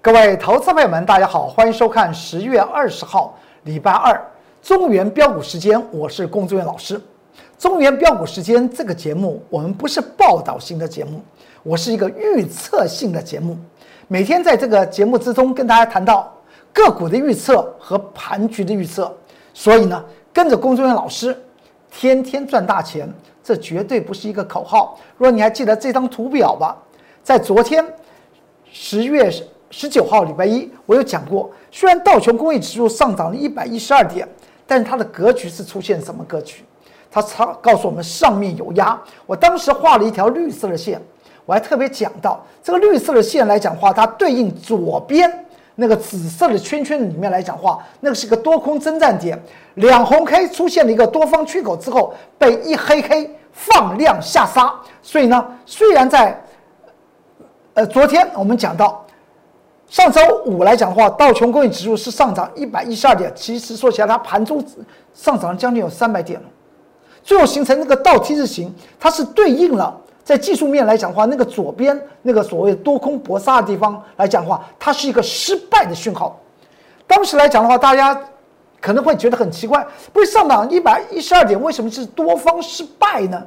各位投资朋友们，大家好，欢迎收看十月二十号礼拜二中原标股时间，我是龚志远老师。中原标股时间这个节目，我们不是报道性的节目，我是一个预测性的节目。每天在这个节目之中跟大家谈到个股的预测和盘局的预测，所以呢，跟着龚志远老师，天天赚大钱，这绝对不是一个口号。如果你还记得这张图表吧，在昨天十月十九号礼拜一，我有讲过，虽然道琼工业指数上涨了一百一十二点，但是它的格局是出现什么格局？它超告诉我们上面有压。我当时画了一条绿色的线，我还特别讲到这个绿色的线来讲话，它对应左边那个紫色的圈圈里面来讲话，那个是个多空征战点。两红 K 出现了一个多方缺口之后，被一黑 K 放量下杀。所以呢，虽然在呃昨天我们讲到。上周五来讲的话，道琼工业指数是上涨一百一十二点，其实说起来，它盘中上涨了将近有三百点了，最后形成那个倒 T 字形，它是对应了在技术面来讲的话，那个左边那个所谓多空搏杀的地方来讲的话，它是一个失败的讯号。当时来讲的话，大家可能会觉得很奇怪，不是上涨一百一十二点，为什么是多方失败呢？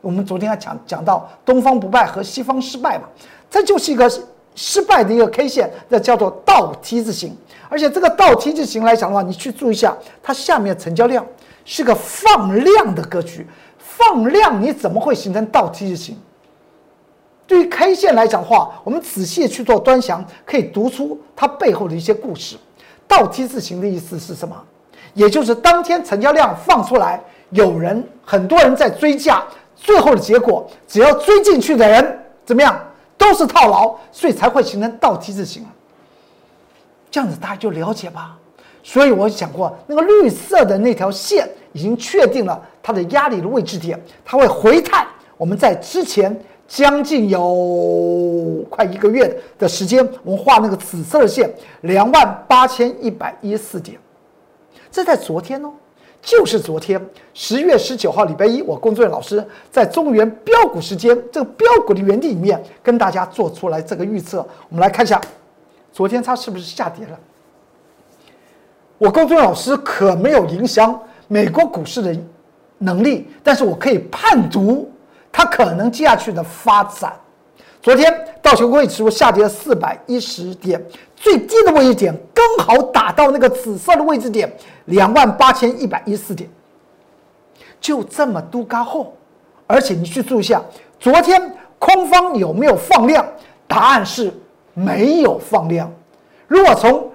我们昨天还讲讲到东方不败和西方失败嘛，这就是一个。失败的一个 K 线，那叫做倒 T 字形，而且这个倒 T 字形来讲的话，你去注意一下，它下面成交量是个放量的格局，放量你怎么会形成倒 T 字形？对于 K 线来讲的话，我们仔细去做端详，可以读出它背后的一些故事。倒 T 字形的意思是什么？也就是当天成交量放出来，有人很多人在追价，最后的结果，只要追进去的人怎么样？都是套牢，所以才会形成倒 T 字形。这样子大家就了解吧。所以我讲过，那个绿色的那条线已经确定了它的压力的位置点，它会回探。我们在之前将近有快一个月的时间，我们画那个紫色的线，两万八千一百一十四点，这在昨天哦。就是昨天十月十九号礼拜一，我工作人员老师在中原标股时间这个标股的原地里面跟大家做出来这个预测。我们来看一下，昨天它是不是下跌了？我工作老师可没有影响美国股市的能力，但是我可以判读它可能接下去的发展。昨天道琼工业指数下跌了四百一十点，最低的位置点刚好打到那个紫色的位置点，两万八千一百一十四点，就这么多高后，而且你去注意一下，昨天空方有没有放量？答案是没有放量。如果从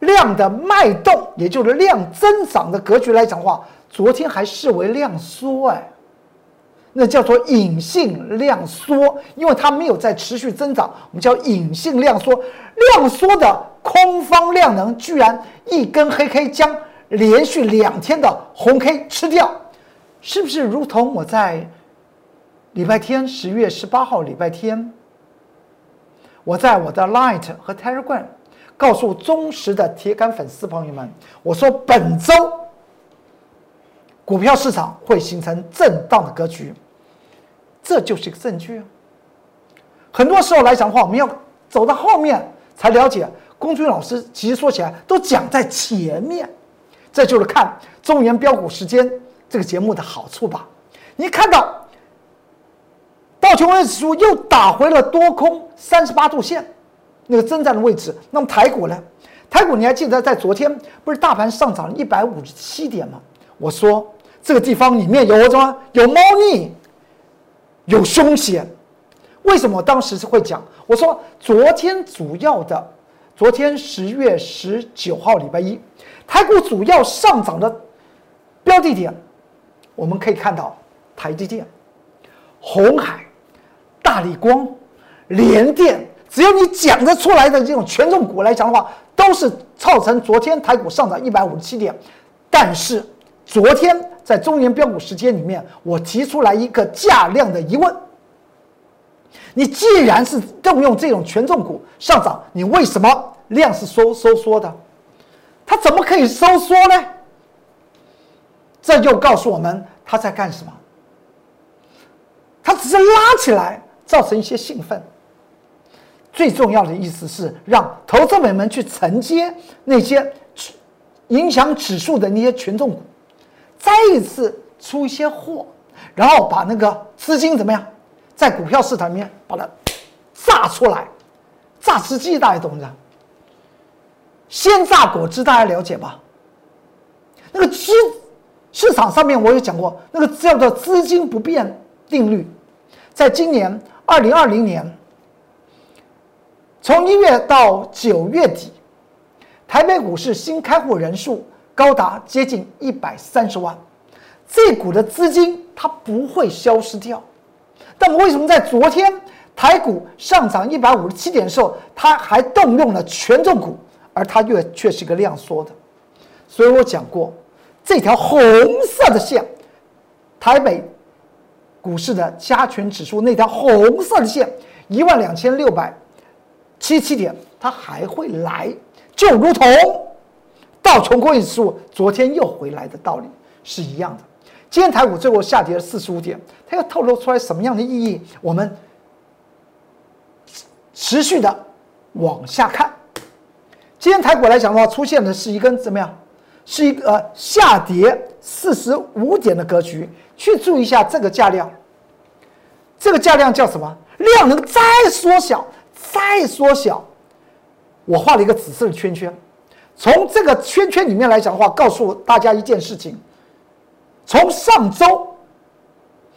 量的脉动，也就是量增长的格局来讲的话，昨天还视为量缩哎。那叫做隐性量缩，因为它没有在持续增长，我们叫隐性量缩。量缩的空方量能居然一根黑 K 将连续两天的红 K 吃掉，是不是如同我在礼拜天十月十八号礼拜天，我在我的 Light 和 Telegram 告诉忠实的铁杆粉丝朋友们，我说本周。股票市场会形成震荡的格局，这就是一个证据。很多时候来讲的话，我们要走到后面才了解。龚军老师其实说起来都讲在前面，这就是看中原标股时间这个节目的好处吧。你看到道琼斯指数又打回了多空三十八度线那个征战的位置，那么台股呢？台股你还记得在昨天不是大盘上涨一百五十七点吗？我说。这个地方里面有什么？有猫腻，有凶险。为什么我当时是会讲？我说昨天主要的，昨天十月十九号礼拜一，台股主要上涨的标的点，我们可以看到台积电、红海、大力光、联电，只要你讲得出来的这种权重股来讲的话，都是造成昨天台股上涨一百五十七点。但是昨天。在中原标股时间里面，我提出来一个价量的疑问：你既然是动用这种权重股上涨，你为什么量是收收缩的？它怎么可以收缩呢？这就告诉我们他在干什么？他只是拉起来，造成一些兴奋。最重要的意思是让投资者们去承接那些影响指数的那些权重股，再一次出一些货，然后把那个资金怎么样，在股票市场里面把它炸出来，榨汁机大家懂不懂？鲜榨果汁大家了解吧？那个资市场上面我有讲过，那个叫做资金不变定律，在今年二零二零年。从一月到九月底，台北股市新开户人数高达接近一百三十万，这股的资金它不会消失掉。但为什么在昨天台股上涨一百五十七点的时候，它还动用了权重股，而它又却是一个量缩的？所以我讲过，这条红色的线，台北股市的加权指数那条红色的线，一万两千六百。七七点，它还会来，就如同道琼工业指数昨天又回来的道理是一样的。今天台股最后下跌了四十五点，它要透露出来什么样的意义？我们持续的往下看。今天台股来讲的话，出现的是一根怎么样？是一个下跌四十五点的格局。去注意一下这个价量，这个价量叫什么？量能再缩小。再缩小，我画了一个紫色的圈圈。从这个圈圈里面来讲的话，告诉大家一件事情：从上周，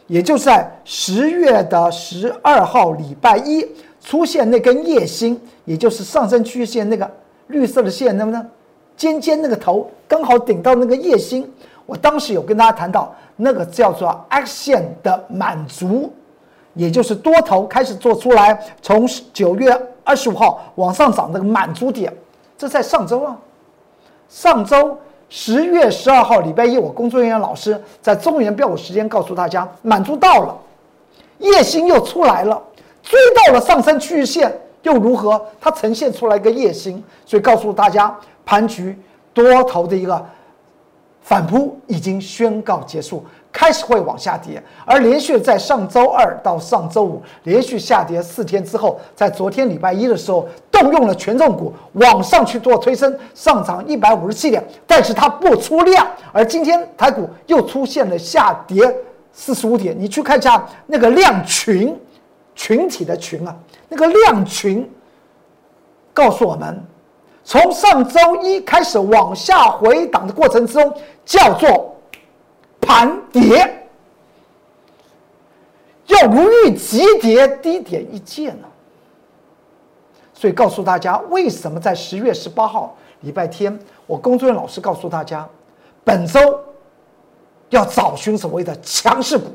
也就是在十月的十二号礼拜一出现那根夜星，也就是上升趋势线那个绿色的线，能不能尖尖那个头刚好顶到那个夜星？我当时有跟大家谈到，那个叫做 X 线的满足。也就是多头开始做出来，从九月二十五号往上涨那个满足点，这在上周啊。上周十月十二号礼拜一，我工作人员老师在中原标股时间告诉大家，满足到了，夜星又出来了，追到了上升趋势线又如何？它呈现出来一个夜星，所以告诉大家，盘局多头的一个反扑已经宣告结束。开始会往下跌，而连续在上周二到上周五连续下跌四天之后，在昨天礼拜一的时候动用了权重股往上去做推升，上涨一百五十七点，但是它不出量，而今天台股又出现了下跌四十五点。你去看一下那个量群，群体的群啊，那个量群告诉我们，从上周一开始往下回档的过程之中，叫做。盘跌，要如遇急跌，低点一见呢。所以告诉大家，为什么在十月十八号礼拜天，我工作人员老师告诉大家，本周要找寻所谓的强势股，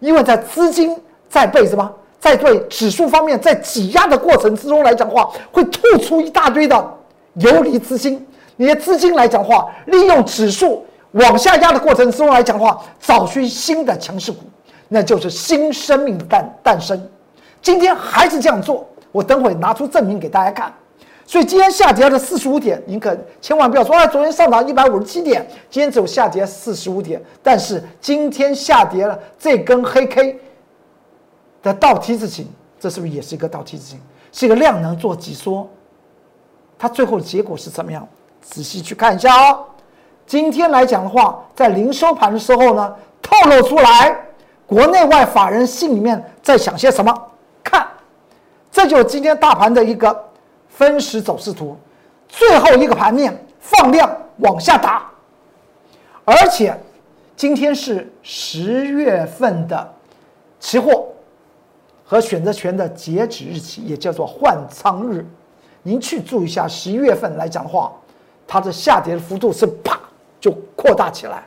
因为在资金在被什么，在对指数方面在挤压的过程之中来讲话，会吐出一大堆的游离资金。你的资金来讲话，利用指数。往下压的过程中来讲的话，找寻新的强势股，那就是新生命的诞诞生。今天还是这样做，我等会拿出证明给大家看。所以今天下跌了四十五点，您可千万不要说啊，昨天上涨一百五十七点，今天只有下跌四十五点。但是今天下跌了这根黑 K 的倒 T 字形，这是不是也是一个倒 T 字形？是一个量能做挤缩，它最后的结果是怎么样？仔细去看一下哦。今天来讲的话，在零收盘的时候呢，透露出来，国内外法人心里面在想些什么？看，这就是今天大盘的一个分时走势图，最后一个盘面放量往下打，而且今天是十月份的期货和选择权的截止日期，也叫做换仓日。您去注意一下，十一月份来讲的话，它的下跌的幅度是啪。就扩大起来，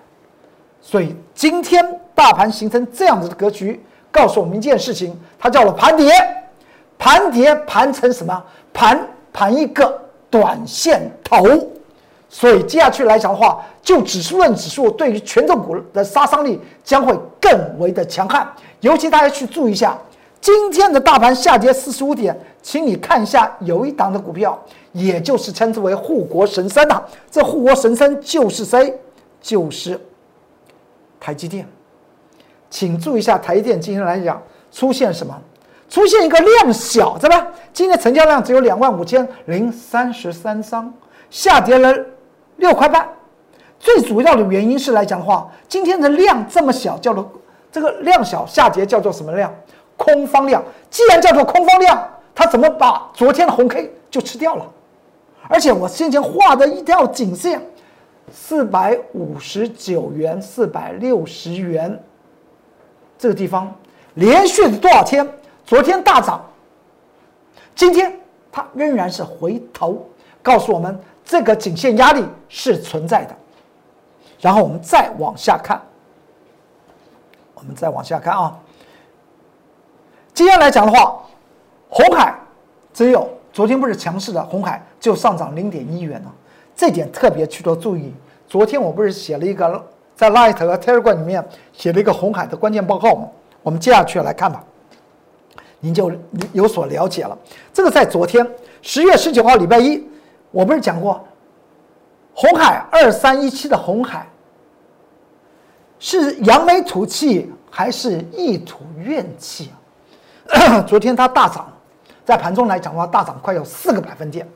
所以今天大盘形成这样子的格局，告诉我们一件事情，它叫做盘跌，盘跌盘成什么？盘盘一个短线头，所以接下去来讲的话，就指数论指数对于权重股的杀伤力将会更为的强悍，尤其大家去注意一下，今天的大盘下跌四十五点，请你看一下有一档的股票。也就是称之为护国神山呐，这护国神山就是谁？就是台积电。请注意一下，台积电今天来讲出现什么？出现一个量小，对吧？今天成交量只有两万五千零三十三张，下跌了六块半。最主要的原因是来讲的话，今天的量这么小，叫做这个量小下跌叫做什么量？空方量。既然叫做空方量，它怎么把昨天的红 K 就吃掉了？而且我先前画的一条颈线，四百五十九元、四百六十元这个地方，连续多少天？昨天大涨，今天它仍然是回头，告诉我们这个颈线压力是存在的。然后我们再往下看，我们再往下看啊。今天来讲的话，红海只有昨天不是强势的，红海就上涨零点一元呢，这点特别去做注意。昨天我不是写了一个在 Light 和 Telegram 里面写了一个红海的关键报告吗？我们接下去来看吧，您就有所了解了。这个在昨天十月十九号礼拜一，我不是讲过，红海二三一七的红海。是扬眉吐气还是一吐怨气？昨天它大涨，在盘中来讲的话，大涨快有四个百分点，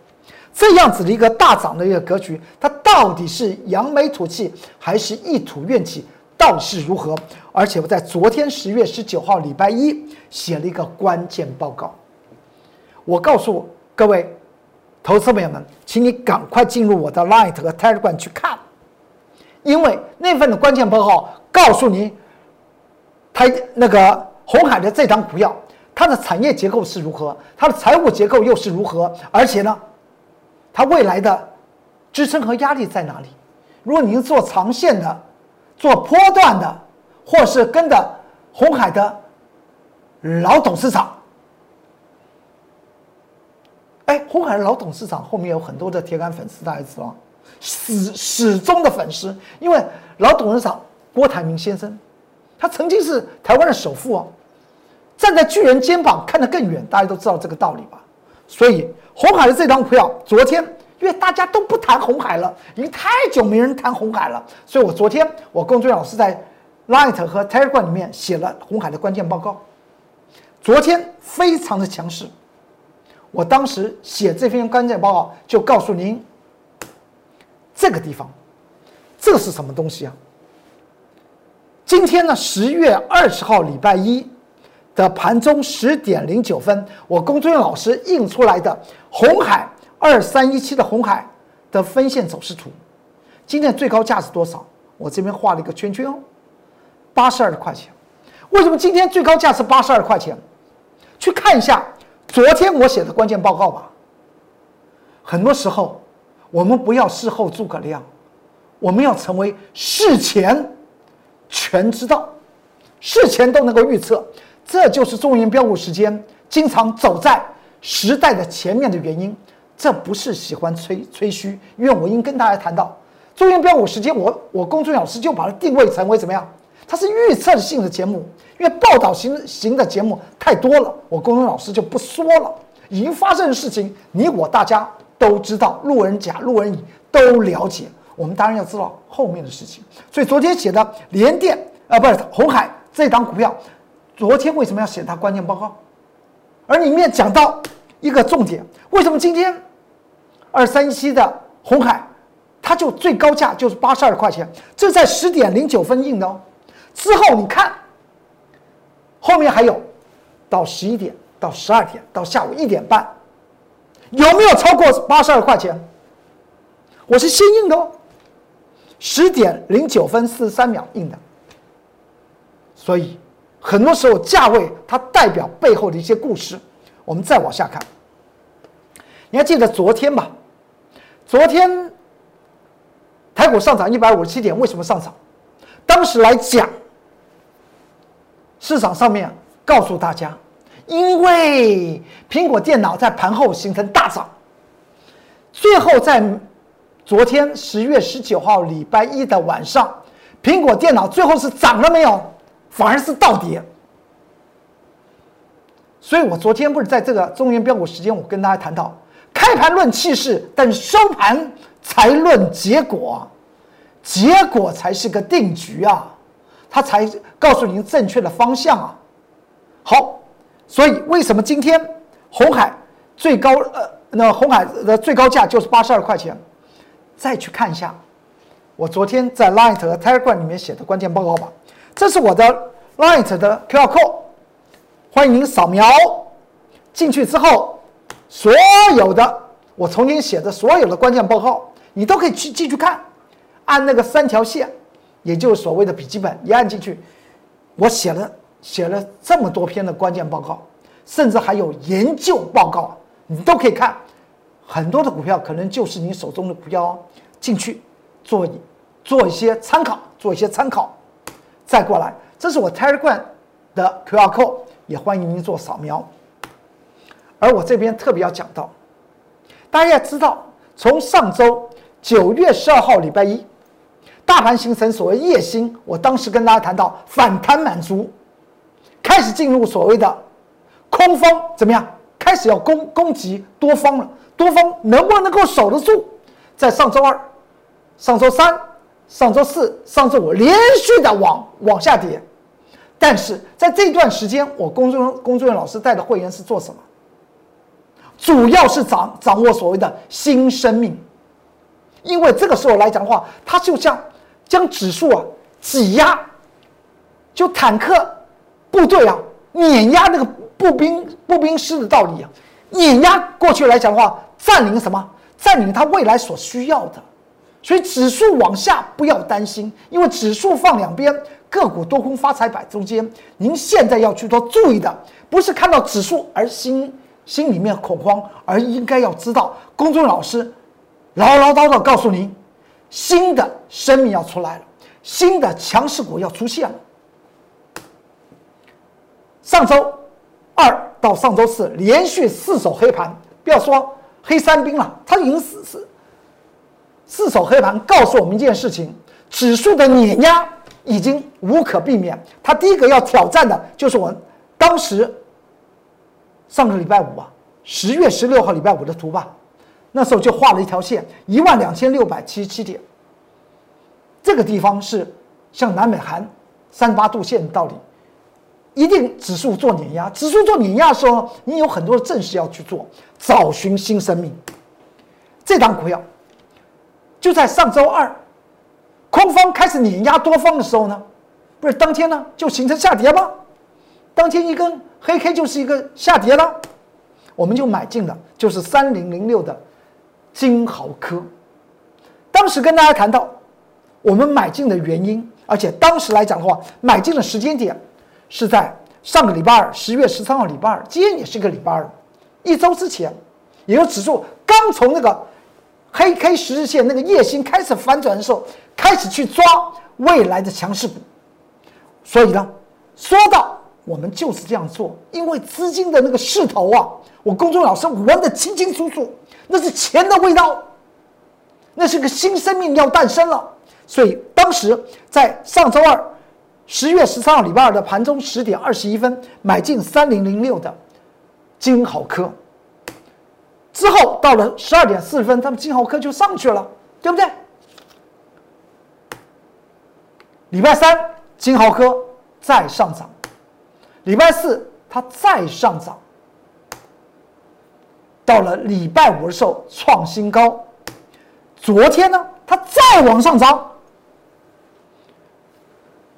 这样子的一个大涨的一个格局，它到底是扬眉吐气还是一吐怨气？到底是如何？而且我在昨天十月十九号礼拜一写了一个关键报告，我告诉各位投资朋友们，请你赶快进入我的 Light 和 Telegram 去看。因为那份的关键报告告诉你，它那个红海的这张股票，它的产业结构是如何，它的财务结构又是如何，而且呢，它未来的支撑和压力在哪里？如果您做长线的、做波段的，或是跟着红海的老董事长，哎，红海的老董事长后面有很多的铁杆粉丝，大家知道。始始终的粉丝，因为老董事长郭台铭先生，他曾经是台湾的首富哦，站在巨人肩膀看得更远，大家都知道这个道理吧？所以红海的这张票，昨天因为大家都不谈红海了，已经太久没人谈红海了，所以我昨天我龚俊老师在 Light 和 Telegram 里面写了红海的关键报告，昨天非常的强势，我当时写这篇关键报告就告诉您。这个地方，这是什么东西啊？今天呢，十月二十号礼拜一的盘中十点零九分，我龚尊老师印出来的红海二三一七的红海的分线走势图。今天最高价是多少？我这边画了一个圈圈哦，八十二块钱。为什么今天最高价是八十二块钱？去看一下昨天我写的关键报告吧。很多时候。我们不要事后诸葛亮，我们要成为事前全知道，事前都能够预测，这就是中原标股时间经常走在时代的前面的原因。这不是喜欢吹吹嘘，因为我已经跟大家谈到，中原标股时间，我我公众老师就把它定位成为怎么样？它是预测性的节目，因为报道型型的节目太多了，我公众老师就不说了。已经发生的事情，你我大家。都知道路人甲、路人乙都了解，我们当然要知道后面的事情。所以昨天写的联电啊，不是红海这档股票，昨天为什么要写它关键报告？而里面讲到一个重点，为什么今天二三七的红海，它就最高价就是八十二块钱，这在十点零九分印的哦。之后你看，后面还有到十一点、到十二点、到下午一点半。有没有超过八十二块钱？我是先印的哦，十点零九分四十三秒印的。所以很多时候价位它代表背后的一些故事。我们再往下看，你还记得昨天吧？昨天台股上涨一百五十七点，为什么上涨？当时来讲，市场上面告诉大家。因为苹果电脑在盘后形成大涨，最后在昨天十月十九号礼拜一的晚上，苹果电脑最后是涨了没有？反而是倒跌。所以我昨天不是在这个中原标股时间，我跟大家谈到，开盘论气势，但收盘才论结果，结果才是个定局啊，它才告诉您正确的方向啊。好。所以为什么今天红海最高呃，那红海的最高价就是八十二块钱？再去看一下，我昨天在 Light 和 Telegram 里面写的关键报告吧。这是我的 Light 的 QR code，欢迎您扫描进去之后，所有的我重新写的所有的关键报告，你都可以去进去看。按那个三条线，也就是所谓的笔记本，一按进去，我写了写了这么多篇的关键报告，甚至还有研究报告，你都可以看。很多的股票可能就是你手中的股票哦，进去做做一些参考，做一些参考，再过来。这是我 Telegram 的 QR code，也欢迎您做扫描。而我这边特别要讲到，大家要知道，从上周九月十二号礼拜一，大盘形成所谓夜星，我当时跟大家谈到反弹满足，开始进入所谓的空方，怎么样？开始要攻攻击多方了。多方能不能够守得住？在上周二、上周三、上周四、上周五连续的往往下跌，但是在这段时间，我工作工作人员老师带的会员是做什么？主要是掌掌握所谓的新生命，因为这个时候来讲的话，它就像将指数啊挤压，就坦克部队啊碾压那个步兵步兵师的道理啊，碾压过去来讲的话。占领什么？占领它未来所需要的，所以指数往下不要担心，因为指数放两边，个股多空发财摆中间。您现在要去做注意的，不是看到指数而心心里面恐慌，而应该要知道，公众老师唠唠叨叨告诉您，新的生命要出来了，新的强势股要出现了。上周二到上周四连续四手黑盘，不要说。黑三兵了，他已经是是四手黑盘，告诉我们一件事情：指数的碾压已经无可避免。他第一个要挑战的就是我当时上个礼拜五啊，十月十六号礼拜五的图吧，那时候就画了一条线，一万两千六百七十七点。这个地方是像南北韩三八度线的道理。一定指数做碾压，指数做碾压的时候，你有很多的正事要去做，找寻新生命。这档股票就在上周二，空方开始碾压多方的时候呢，不是当天呢就形成下跌吗？当天一根黑 K 就是一个下跌了，我们就买进了，就是三零零六的金豪科。当时跟大家谈到我们买进的原因，而且当时来讲的话，买进的时间点。是在上个礼拜二，十月十三号礼拜二，今天也是个礼拜二，一周之前，也就指数刚从那个黑 K 十日线那个夜星开始反转的时候，开始去抓未来的强势股。所以呢，说到我们就是这样做，因为资金的那个势头啊，我公众老师闻得清清楚楚，那是钱的味道，那是个新生命要诞生了。所以当时在上周二。十月十三号礼拜二的盘中十点二十一分买进三零零六的金豪科，之后到了十二点四十分，他们金豪科就上去了，对不对？礼拜三金豪科再上涨，礼拜四它再上涨，到了礼拜五的时候创新高，昨天呢它再往上涨。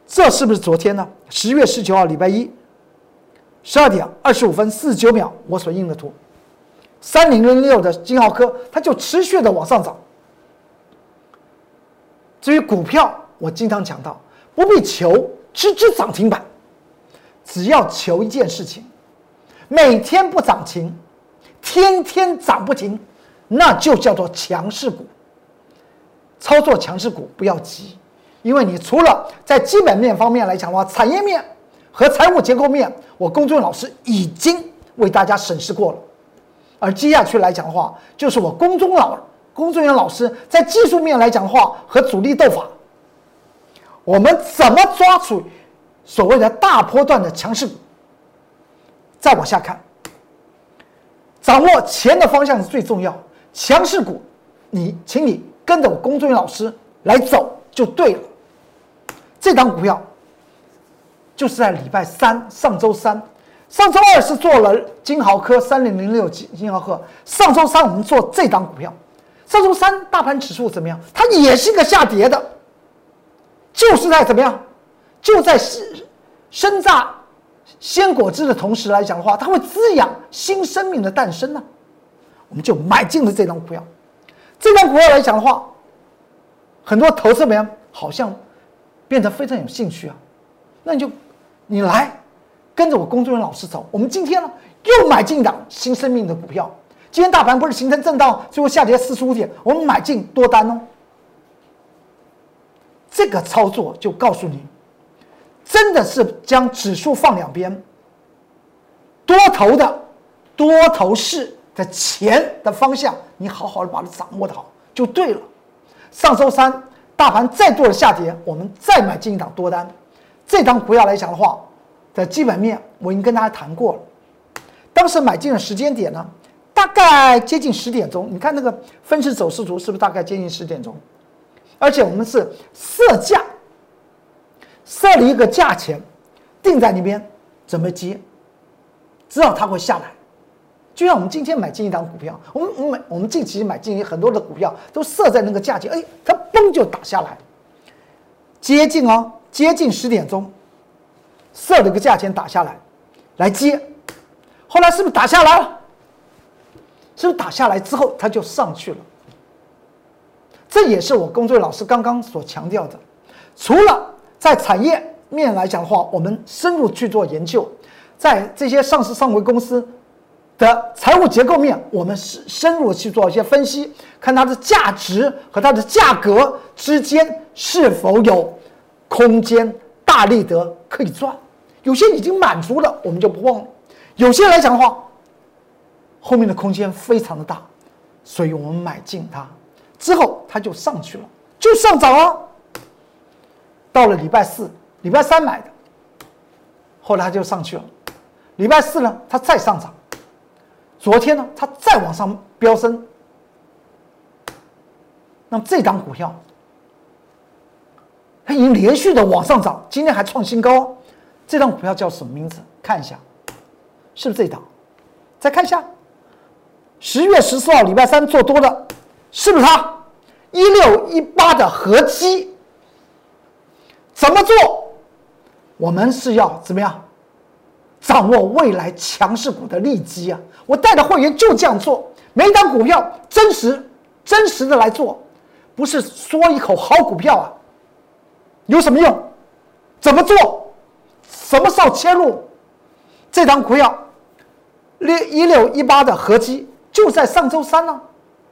这是不是昨天呢？十月十九号，礼拜一，十二点二十五分四十九秒，我所印的图，三零零六的金浩科，它就持续的往上涨。至于股票，我经常讲到，不必求只只涨停板，只要求一件事情，每天不涨停，天天涨不停，那就叫做强势股。操作强势股不要急。因为你除了在基本面方面来讲的话，产业面和财务结构面，我公众老师已经为大家审视过了。而接下去来讲的话，就是我公众老工作人老师在技术面来讲的话和主力斗法，我们怎么抓住所谓的大波段的强势股？再往下看，掌握钱的方向是最重要。强势股，你请你跟着我工作人员老师来走就对了。这档股票就是在礼拜三，上周三，上周二是做了金豪科三零零六金金豪科，上周三我们做这档股票，上周三大盘指数怎么样？它也是个下跌的，就是在怎么样？就在生生榨鲜果汁的同时来讲的话，它会滋养新生命的诞生呢。我们就买进了这张股票，这张股票来讲的话，很多投资人好像变得非常有兴趣啊。那你就你来跟着我工作人员老师走，我们今天呢又买进一档新生命的股票。今天大盘不是形成震荡，最后下跌四十五点，我们买进多单哦。这个操作就告诉你，真的是将指数放两边，多头的多头市的钱的方向，你好好的把它掌握的好就对了。上周三大盘再度的下跌，我们再买进一档多单。这张股票来讲的话，的基本面我已经跟大家谈过了。当时买进的时间点呢，大概接近十点钟。你看那个分时走势图是不是大概接近十点钟？而且我们是设价，设了一个价钱，定在那边准备接，知道它会下来。就像我们今天买进一档股票，我们我们我们近期买进很多的股票都设在那个价钱，哎，它嘣就打下来，接近哦。接近十点钟，设了个价钱打下来，来接，后来是不是打下来了？是不是打下来之后它就上去了？这也是我工作老师刚刚所强调的。除了在产业面来讲的话，我们深入去做研究，在这些上市上柜公司的财务结构面，我们深深入去做一些分析，看它的价值和它的价格之间是否有。空间大利得可以赚，有些已经满足了，我们就不忘了；有些来讲的话，后面的空间非常的大，所以我们买进它之后，它就上去了，就上涨了。到了礼拜四、礼拜三买的，后来它就上去了。礼拜四呢，它再上涨；昨天呢，它再往上飙升。那么这张股票。它已经连续的往上涨，今天还创新高。这张股票叫什么名字？看一下，是不是这档？再看一下，十月十四号礼拜三做多的，是不是它？一六一八的合基。怎么做？我们是要怎么样？掌握未来强势股的利基啊！我带的会员就这样做，每一张股票真实、真实的来做，不是说一口好股票啊。有什么用？怎么做？什么时候切入？这张股票六一六一八的合基就在上周三呢。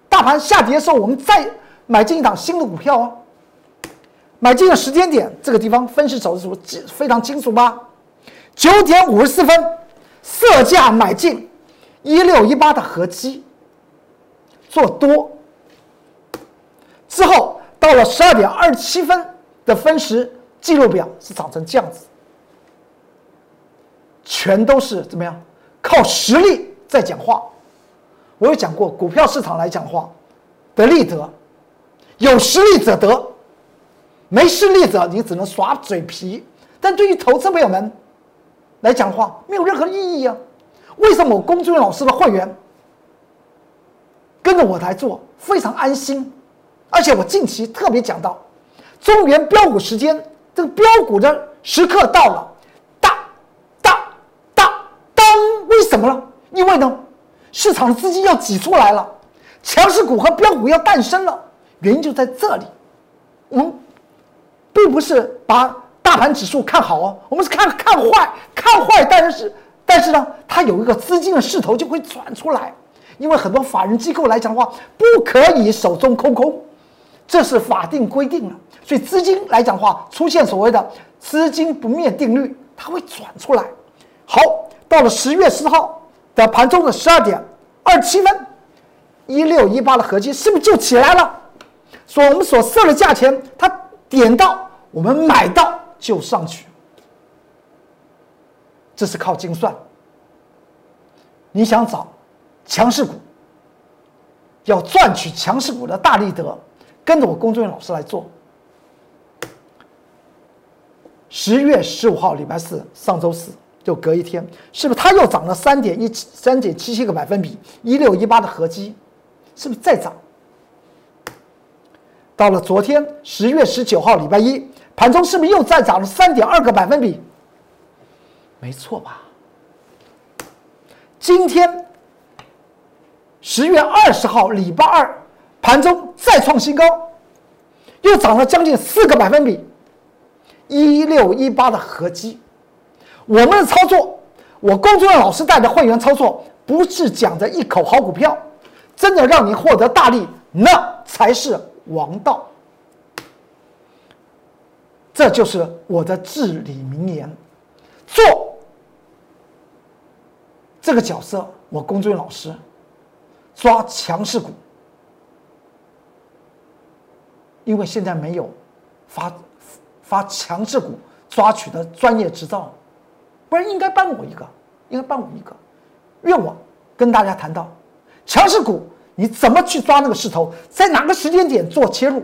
大盘下跌的时候，我们再买进一档新的股票哦。买进的时间点，这个地方分时走势图非常清楚吧？九点五十四分，设价买进一六一八的合基，做多。之后到了十二点二十七分。的分时记录表是长成这样子，全都是怎么样？靠实力在讲话。我有讲过，股票市场来讲话，得利得，有实力者得，没实力者你只能耍嘴皮。但对于投资朋友们来讲话，没有任何意义啊！为什么我龚俊老师的会员跟着我来做，非常安心？而且我近期特别讲到。中原标股时间，这个标股的时刻到了，大、大、大当，为什么呢？因为呢，市场的资金要挤出来了，强势股和标股要诞生了，原因就在这里。我们并不是把大盘指数看好哦，我们是看看坏，看坏，但是但是呢，它有一个资金的势头就会转出来，因为很多法人机构来讲的话，不可以手中空空，这是法定规定了。所以资金来讲的话，出现所谓的资金不灭定律，它会转出来。好，到了十月十号的盘中的十二点二七分，一六一八的合计是不是就起来了？所我们所设的价钱，它点到我们买到就上去，这是靠精算。你想找强势股，要赚取强势股的大利得，跟着我工作人员老师来做。十月十五号，礼拜四，上周四就隔一天，是不是它又涨了三点一三点七七个百分比？一六一八的合基，是不是再涨？到了昨天十月十九号礼拜一，盘中是不是又再涨了三点二个百分比？没错吧？今天十月二十号礼拜二，盘中再创新高，又涨了将近四个百分比。一六一八的合基，我们的操作，我工作人老师带的会员操作，不是讲的一口好股票，真的让你获得大利，那才是王道。这就是我的至理名言。做这个角色，我工作老师抓强势股，因为现在没有发。发强势股抓取的专业执照，不然应该帮我一个，应该帮我一个。愿我跟大家谈到强势股，你怎么去抓那个势头，在哪个时间点做切入，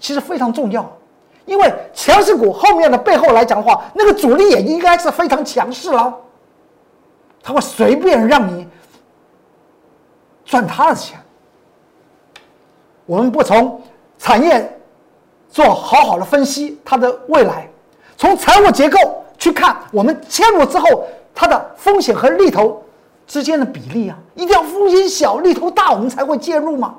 其实非常重要。因为强势股后面的背后来讲的话，那个主力也应该是非常强势了，他会随便让你赚他的钱。我们不从产业。做好好的分析它的未来，从财务结构去看，我们切入之后它的风险和利头之间的比例啊，一定要风险小、利头大，我们才会介入嘛。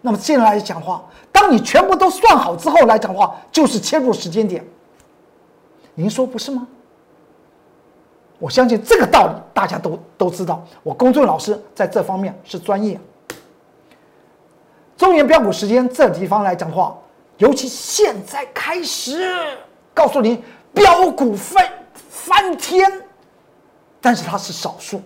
那么现在来讲话，当你全部都算好之后来讲话，就是切入时间点。您说不是吗？我相信这个道理大家都都知道。我公众老师在这方面是专业。中原标股时间这地方来讲话。尤其现在开始，告诉你标股翻翻天，但是它是少数，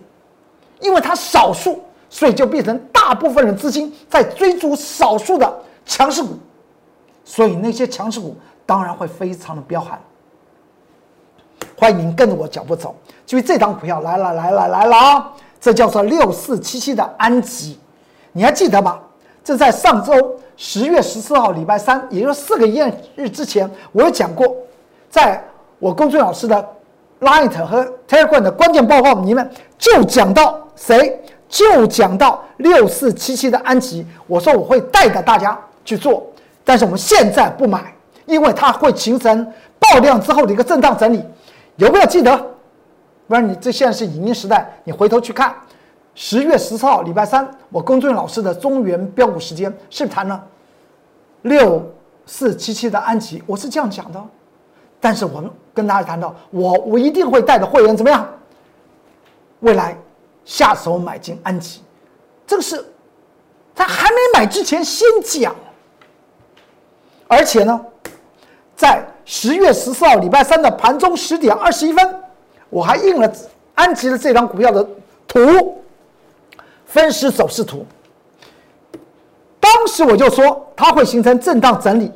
因为它少数，所以就变成大部分人资金在追逐少数的强势股，所以那些强势股当然会非常的彪悍。欢迎您跟着我脚步走，就这张股票来了来了来了啊！这叫做六四七七的安吉，你还记得吗？这在上周。十月十四号，礼拜三，也就是四个营业日之前，我有讲过，在我公孙老师的 Light 和 Telegram 的关键报告里面，就讲到谁，就讲到六四七七的安吉。我说我会带着大家去做，但是我们现在不买，因为它会形成爆量之后的一个震荡整理。有没有记得？不然你这现在是影音时代，你回头去看。十月十四号，礼拜三，我龚俊老师的中原标股时间是不是谈了六四七七的安吉？我是这样讲的，但是我们跟大家谈到，我我一定会带着会员怎么样？未来下手买进安吉，这个是他还没买之前先讲，而且呢，在十月十四号礼拜三的盘中十点二十一分，我还印了安吉的这张股票的图。分时走势图，当时我就说它会形成震荡整理，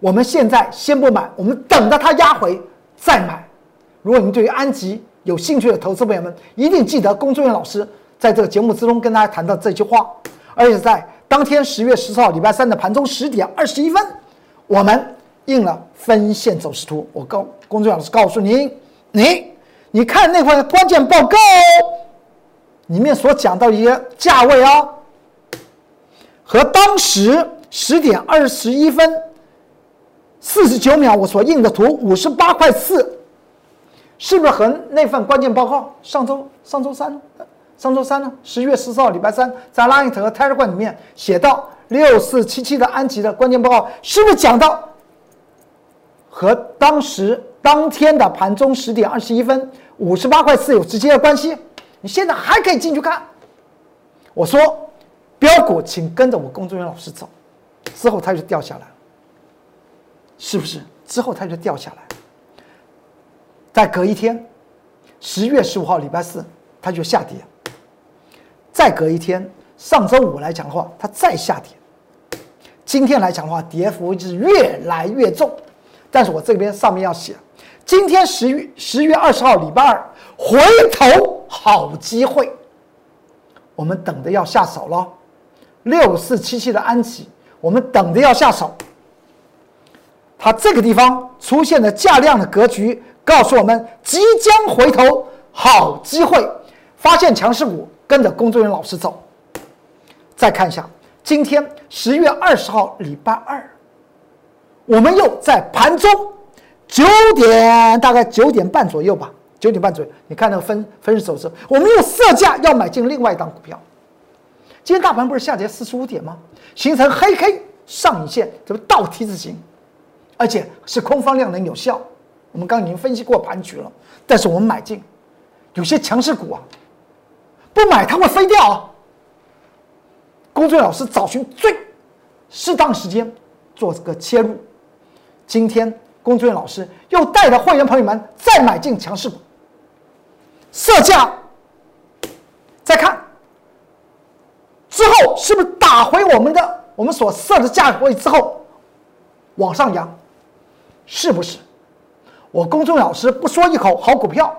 我们现在先不买，我们等着它压回再买。如果您对于安吉有兴趣的投资朋友们，一定记得龚忠元老师在这个节目之中跟大家谈到这句话，而且在当天十月十四号礼拜三的盘中十点二十一分，我们印了分线走势图。我告龚忠元老师告诉您，你你看那块关键报告。里面所讲到一些价位啊，和当时十点二十一分四十九秒我所印的图五十八块四，是不是和那份关键报告上周上周三上周三呢？十月十四号礼拜三在 Line 和 Telegram 里面写到六四七七的安吉的关键报告，是不是讲到和当时当天的盘中十点二十一分五十八块四有直接的关系？你现在还可以进去看。我说，标股，请跟着我工作人员老师走，之后它就掉下来了，是不是？之后它就掉下来。再隔一天，十月十五号礼拜四，它就下跌。再隔一天，上周五来讲的话，它再下跌。今天来讲的话，跌幅是越来越重。但是我这边上面要写，今天十月十月二十号礼拜二。回头好机会，我们等着要下手了。六四七七的安琪，我们等着要下手。它这个地方出现的价量的格局，告诉我们即将回头好机会，发现强势股，跟着工作人员老师走。再看一下，今天十月二十号，礼拜二，我们又在盘中九点，大概九点半左右吧，九点半左右，你看那个分分时走势，我们又设价要买进另外一档股票。今天大盘不是下跌四十五点吗？形成黑 K 上影线，这不倒 T 字形，而且是空方量能有效。我们刚已经分析过盘局了，但是我们买进，有些强势股啊，不买它会飞掉啊。工作老师找寻最适当时间做这个切入，今天工作人员老师又带着会员朋友们再买进强势股，色价，再看。之后是不是打回我们的我们所设的价位之后往上扬？是不是？我公众老师不说一口好股票，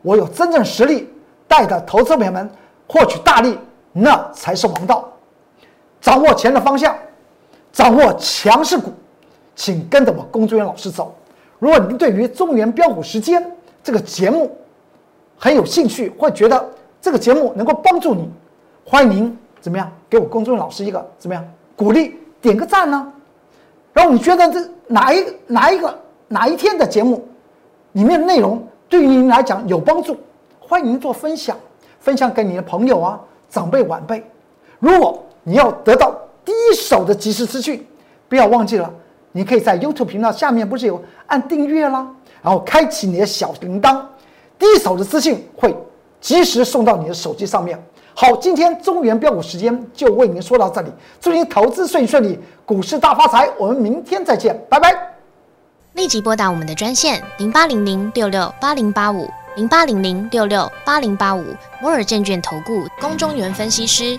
我有真正实力带着投资朋友们获取大利，那才是王道。掌握钱的方向，掌握强势股，请跟着我公众员老师走。如果您对于中原标股时间这个节目很有兴趣，或觉得这个节目能够帮助你，欢迎您。怎么样？给我公众老师一个怎么样鼓励？点个赞呢？然后你觉得这哪一哪一个哪一天的节目里面的内容对于您来讲有帮助？欢迎您做分享，分享给你的朋友啊、长辈、晚辈。如果你要得到第一手的及时资讯，不要忘记了，你可以在 YouTube 频道下面不是有按订阅啦，然后开启你的小铃铛，第一手的资讯会及时送到你的手机上面。好，今天中原标股时间就为您说到这里，祝您投资顺顺利，股市大发财。我们明天再见，拜拜。立即拨打我们的专线零八零零六六八零八五零八零零六六八零八五摩尔证券投顾龚中原分析师。